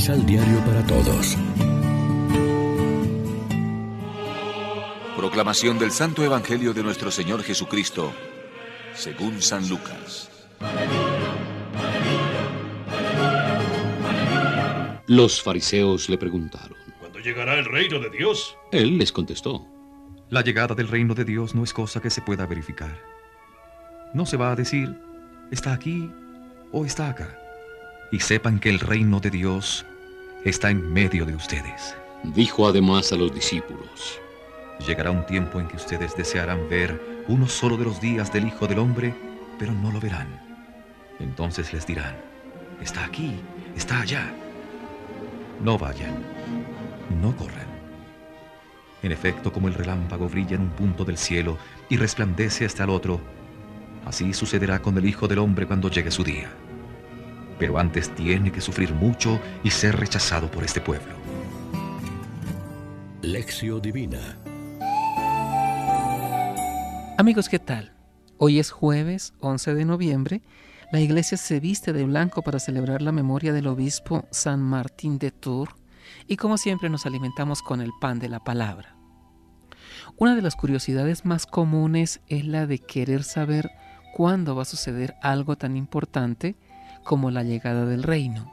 Misal Diario para Todos. Proclamación del Santo Evangelio de nuestro Señor Jesucristo, según San Lucas. Los fariseos le preguntaron. ¿Cuándo llegará el reino de Dios? Él les contestó. La llegada del reino de Dios no es cosa que se pueda verificar. No se va a decir, está aquí o está acá. Y sepan que el reino de Dios está en medio de ustedes. Dijo además a los discípulos. Llegará un tiempo en que ustedes desearán ver uno solo de los días del Hijo del Hombre, pero no lo verán. Entonces les dirán, está aquí, está allá. No vayan, no corran. En efecto, como el relámpago brilla en un punto del cielo y resplandece hasta el otro, así sucederá con el Hijo del Hombre cuando llegue su día. Pero antes tiene que sufrir mucho y ser rechazado por este pueblo. Lección Divina Amigos, ¿qué tal? Hoy es jueves 11 de noviembre la iglesia se viste de blanco para celebrar la memoria del obispo San Martín de Tours y como siempre nos alimentamos con el pan de la palabra. Una de las curiosidades más comunes es la de querer saber cuándo va a suceder algo tan importante como la llegada del reino.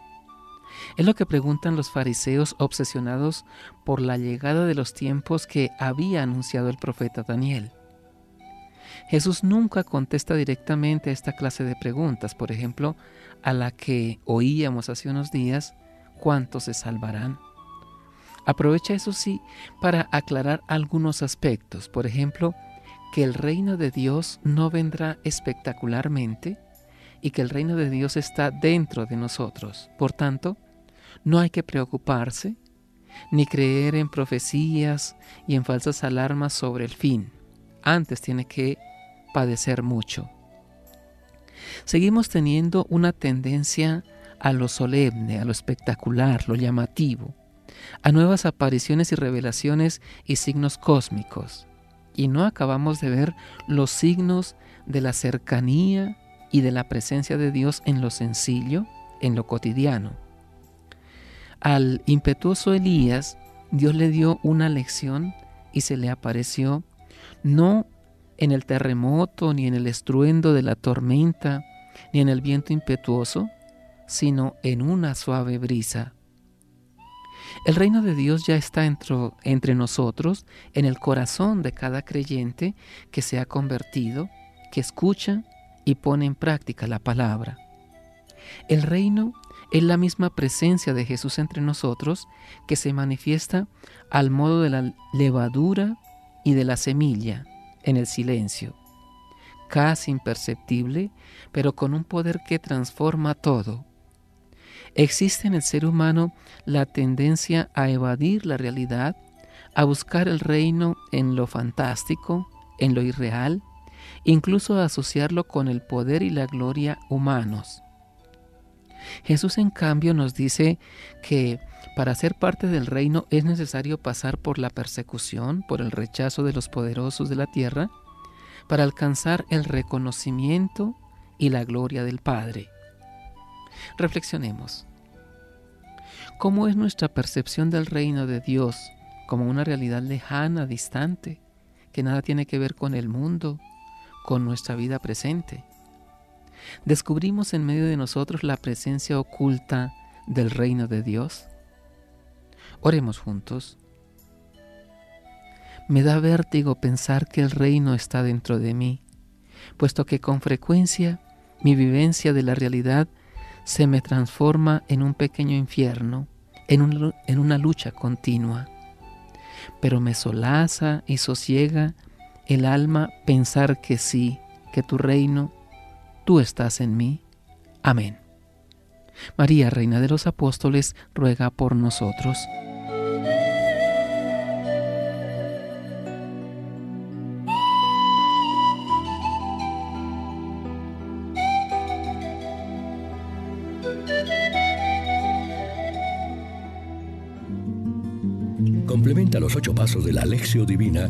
Es lo que preguntan los fariseos obsesionados por la llegada de los tiempos que había anunciado el profeta Daniel. Jesús nunca contesta directamente a esta clase de preguntas, por ejemplo, a la que oíamos hace unos días, ¿cuántos se salvarán? Aprovecha eso sí para aclarar algunos aspectos, por ejemplo, que el reino de Dios no vendrá espectacularmente y que el reino de Dios está dentro de nosotros. Por tanto, no hay que preocuparse ni creer en profecías y en falsas alarmas sobre el fin. Antes tiene que padecer mucho. Seguimos teniendo una tendencia a lo solemne, a lo espectacular, lo llamativo, a nuevas apariciones y revelaciones y signos cósmicos. Y no acabamos de ver los signos de la cercanía y de la presencia de Dios en lo sencillo, en lo cotidiano. Al impetuoso Elías, Dios le dio una lección y se le apareció no en el terremoto, ni en el estruendo de la tormenta, ni en el viento impetuoso, sino en una suave brisa. El reino de Dios ya está entre nosotros, en el corazón de cada creyente que se ha convertido, que escucha y pone en práctica la palabra. El reino es la misma presencia de Jesús entre nosotros que se manifiesta al modo de la levadura y de la semilla en el silencio, casi imperceptible, pero con un poder que transforma todo. Existe en el ser humano la tendencia a evadir la realidad, a buscar el reino en lo fantástico, en lo irreal, incluso asociarlo con el poder y la gloria humanos. Jesús en cambio nos dice que para ser parte del reino es necesario pasar por la persecución, por el rechazo de los poderosos de la tierra, para alcanzar el reconocimiento y la gloria del Padre. Reflexionemos. ¿Cómo es nuestra percepción del reino de Dios como una realidad lejana, distante, que nada tiene que ver con el mundo, con nuestra vida presente? ¿Descubrimos en medio de nosotros la presencia oculta del reino de Dios? Oremos juntos. Me da vértigo pensar que el reino está dentro de mí, puesto que con frecuencia mi vivencia de la realidad se me transforma en un pequeño infierno, en, en una lucha continua. Pero me solaza y sosiega el alma pensar que sí, que tu reino, tú estás en mí. Amén. María, Reina de los Apóstoles, ruega por nosotros. Complementa los ocho pasos de la Alexio Divina